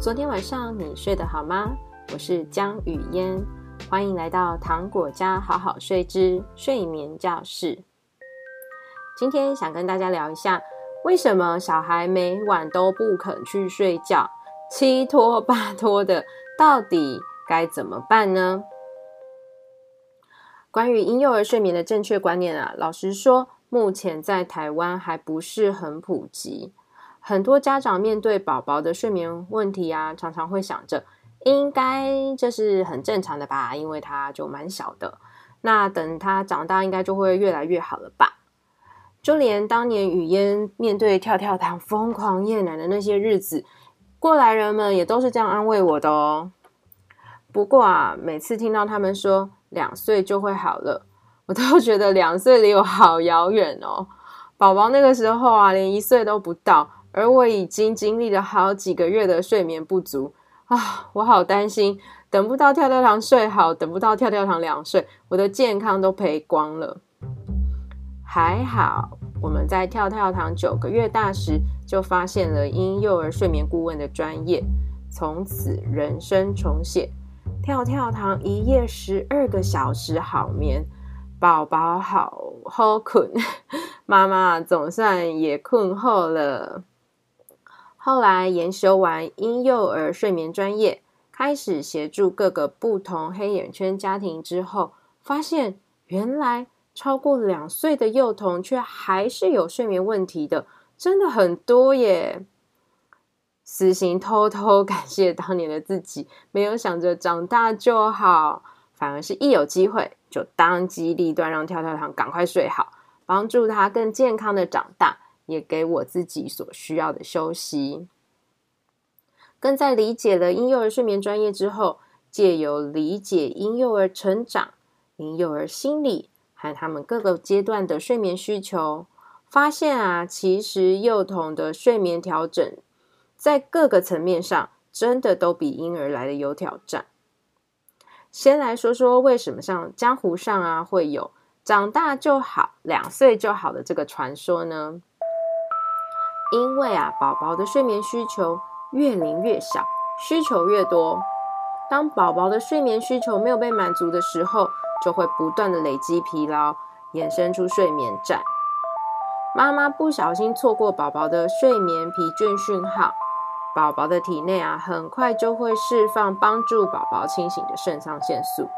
昨天晚上你睡得好吗？我是江雨嫣，欢迎来到糖果家好好睡之睡眠教室。今天想跟大家聊一下，为什么小孩每晚都不肯去睡觉，七拖八拖的，到底该怎么办呢？关于婴幼儿睡眠的正确观念啊，老实说，目前在台湾还不是很普及。很多家长面对宝宝的睡眠问题啊，常常会想着，应该这是很正常的吧，因为他就蛮小的。那等他长大，应该就会越来越好了吧？就连当年雨嫣面对跳跳糖疯狂夜奶的那些日子，过来人们也都是这样安慰我的哦。不过啊，每次听到他们说两岁就会好了，我都觉得两岁离我好遥远哦。宝宝那个时候啊，连一岁都不到。而我已经经历了好几个月的睡眠不足啊，我好担心，等不到跳跳糖睡好，等不到跳跳糖两岁，我的健康都赔光了。还好，我们在跳跳糖九个月大时就发现了婴幼儿睡眠顾问的专业，从此人生重写，跳跳糖一夜十二个小时好眠，宝宝好好困，妈妈总算也困后了。后来研修完婴幼儿睡眠专业，开始协助各个不同黑眼圈家庭之后，发现原来超过两岁的幼童却还是有睡眠问题的，真的很多耶！私心偷偷感谢当年的自己，没有想着长大就好，反而是一有机会就当机立断，让跳跳糖赶快睡好，帮助他更健康的长大。也给我自己所需要的休息。更在理解了婴幼儿睡眠专业之后，借由理解婴幼儿成长、婴幼儿心理和他们各个阶段的睡眠需求，发现啊，其实幼童的睡眠调整在各个层面上，真的都比婴儿来的有挑战。先来说说为什么像江湖上啊会有长大就好、两岁就好的这个传说呢？因为啊，宝宝的睡眠需求越龄越小，需求越多。当宝宝的睡眠需求没有被满足的时候，就会不断的累积疲劳，衍生出睡眠债。妈妈不小心错过宝宝的睡眠疲倦讯号，宝宝的体内啊，很快就会释放帮助宝宝清醒的肾上腺素。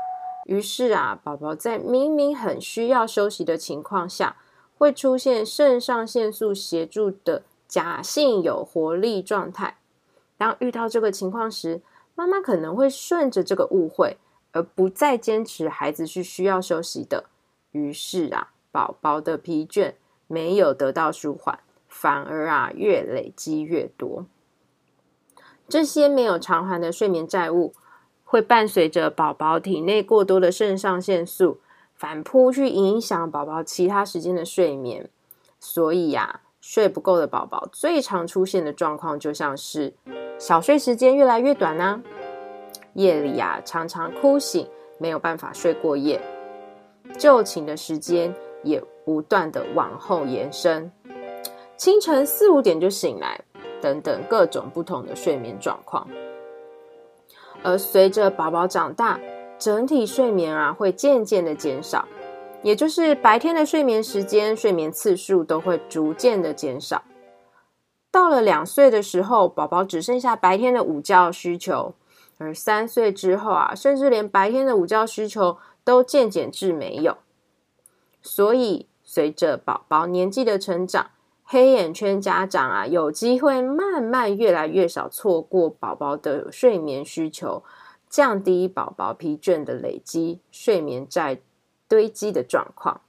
于是啊，宝宝在明明很需要休息的情况下，会出现肾上腺素协助的。假性有活力状态。当遇到这个情况时，妈妈可能会顺着这个误会，而不再坚持孩子是需要休息的。于是啊，宝宝的疲倦没有得到舒缓，反而啊越累积越多。这些没有偿还的睡眠债务，会伴随着宝宝体内过多的肾上腺素反扑去影响宝宝其他时间的睡眠。所以呀。睡不够的宝宝最常出现的状况，就像是小睡时间越来越短呢、夜里、啊、常常哭醒，没有办法睡过夜，就寝的时间也不断的往后延伸，清晨四五点就醒来，等等各种不同的睡眠状况。而随着宝宝长大，整体睡眠啊会渐渐的减少。也就是白天的睡眠时间、睡眠次数都会逐渐的减少。到了两岁的时候，宝宝只剩下白天的午觉需求；而三岁之后啊，甚至连白天的午觉需求都渐渐至没有。所以，随着宝宝年纪的成长，黑眼圈家长啊，有机会慢慢越来越少错过宝宝的睡眠需求，降低宝宝疲倦的累积，睡眠债。堆积的状况，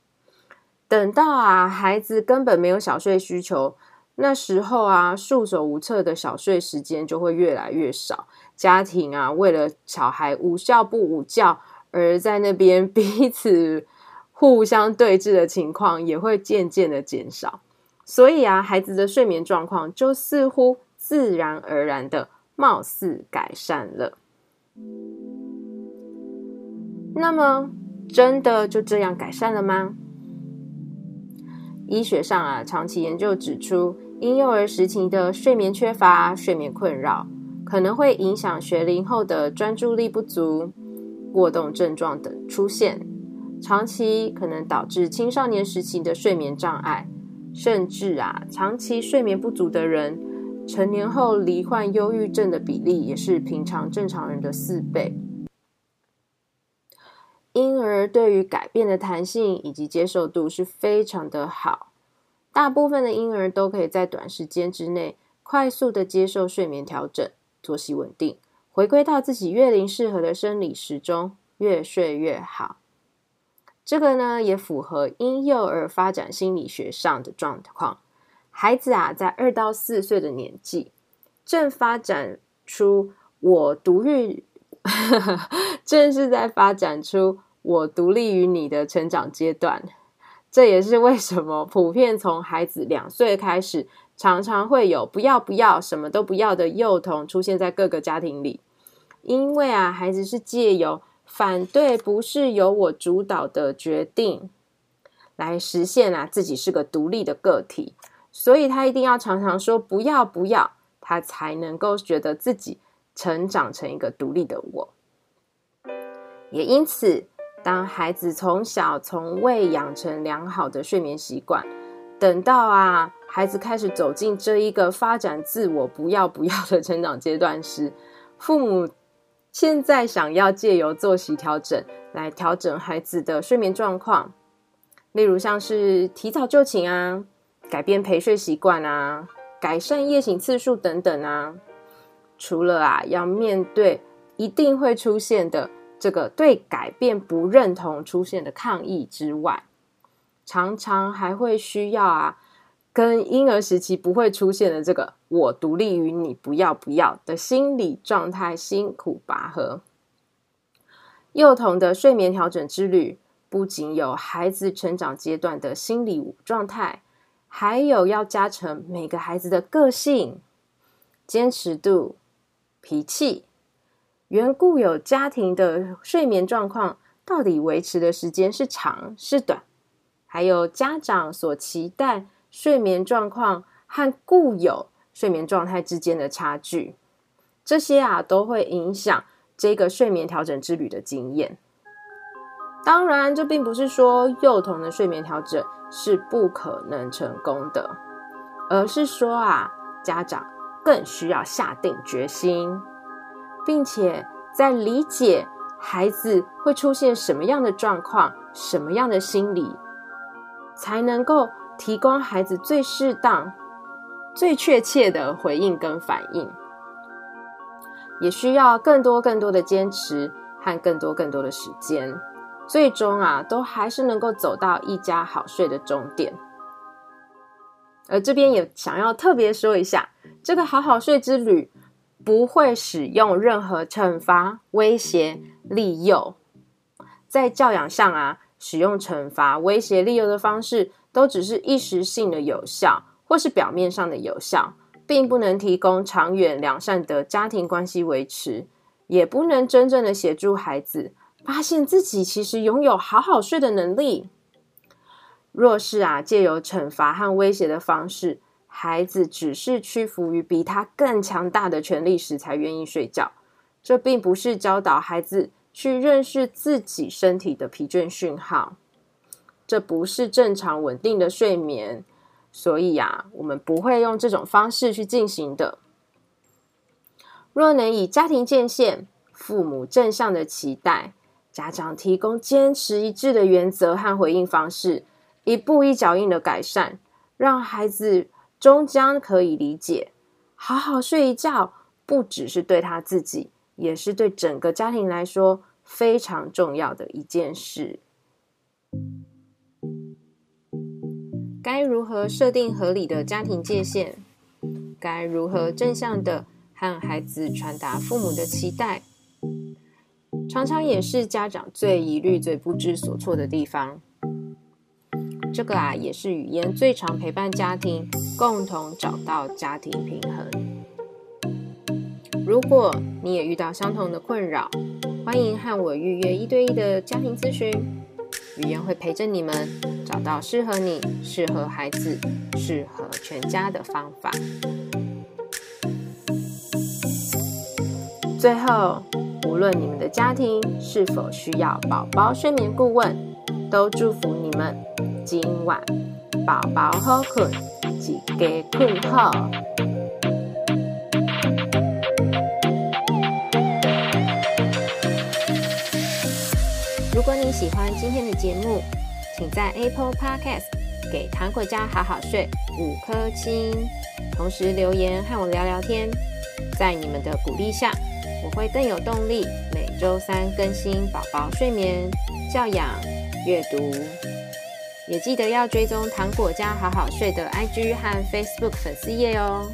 等到啊，孩子根本没有小睡需求，那时候啊，束手无策的小睡时间就会越来越少。家庭啊，为了小孩午觉不午觉，而在那边 彼此互相对峙的情况也会渐渐的减少。所以啊，孩子的睡眠状况就似乎自然而然的貌似改善了。那么。真的就这样改善了吗？医学上啊，长期研究指出，婴幼儿时期的睡眠缺乏、睡眠困扰，可能会影响学龄后的专注力不足、过动症状等出现，长期可能导致青少年时期的睡眠障碍，甚至啊，长期睡眠不足的人，成年后罹患忧郁症的比例也是平常正常人的四倍。婴儿对于改变的弹性以及接受度是非常的好，大部分的婴儿都可以在短时间之内快速的接受睡眠调整。作息稳定，回归到自己月龄适合的生理时钟，越睡越好。这个呢，也符合婴幼儿发展心理学上的状况。孩子啊，在二到四岁的年纪，正发展出我独立，正是在发展出我独立于你的成长阶段。这也是为什么普遍从孩子两岁开始。常常会有不要不要什么都不要的幼童出现在各个家庭里，因为啊，孩子是借由反对不是由我主导的决定来实现啊自己是个独立的个体，所以他一定要常常说不要不要，他才能够觉得自己成长成一个独立的我。也因此，当孩子从小从未养成良好的睡眠习惯，等到啊。孩子开始走进这一个发展自我不要不要的成长阶段时，父母现在想要借由作息调整来调整孩子的睡眠状况，例如像是提早就寝啊、改变陪睡习惯啊、改善夜醒次数等等啊。除了啊要面对一定会出现的这个对改变不认同出现的抗议之外，常常还会需要啊。跟婴儿时期不会出现的这个“我独立于你，不要不要”的心理状态辛苦拔河。幼童的睡眠调整之旅，不仅有孩子成长阶段的心理状态，还有要加成每个孩子的个性、坚持度、脾气、原固有家庭的睡眠状况到底维持的时间是长是短，还有家长所期待。睡眠状况和固有睡眠状态之间的差距，这些啊都会影响这个睡眠调整之旅的经验。当然，这并不是说幼童的睡眠调整是不可能成功的，而是说啊，家长更需要下定决心，并且在理解孩子会出现什么样的状况、什么样的心理，才能够。提供孩子最适当、最确切的回应跟反应，也需要更多更多的坚持和更多更多的时间，最终啊，都还是能够走到一家好睡的终点。而这边也想要特别说一下，这个好好睡之旅不会使用任何惩罚、威胁、利诱，在教养上啊，使用惩罚、威胁、利诱的方式。都只是一时性的有效，或是表面上的有效，并不能提供长远良善的家庭关系维持，也不能真正的协助孩子发现自己其实拥有好好睡的能力。若是啊，借由惩罚和威胁的方式，孩子只是屈服于比他更强大的权力时才愿意睡觉，这并不是教导孩子去认识自己身体的疲倦讯号。这不是正常稳定的睡眠，所以啊，我们不会用这种方式去进行的。若能以家庭界限、父母正向的期待、家长提供坚持一致的原则和回应方式，一步一脚印的改善，让孩子终将可以理解，好好睡一觉，不只是对他自己，也是对整个家庭来说非常重要的一件事。该如何设定合理的家庭界限？该如何正向的和孩子传达父母的期待？常常也是家长最疑虑、最不知所措的地方。这个啊，也是语言最常陪伴家庭，共同找到家庭平衡。如果你也遇到相同的困扰，欢迎和我预约一对一的家庭咨询。语言会陪着你们找到适合你、适合孩子、适合全家的方法。最后，无论你们的家庭是否需要宝宝睡眠顾问，都祝福你们今晚宝宝好困，一觉困好。如果你喜欢今天的节目，请在 Apple Podcast 给糖果家好好睡五颗星，同时留言和我聊聊天。在你们的鼓励下，我会更有动力，每周三更新宝宝睡眠、教养、阅读，也记得要追踪糖果家好好睡的 IG 和 Facebook 粉丝页哦。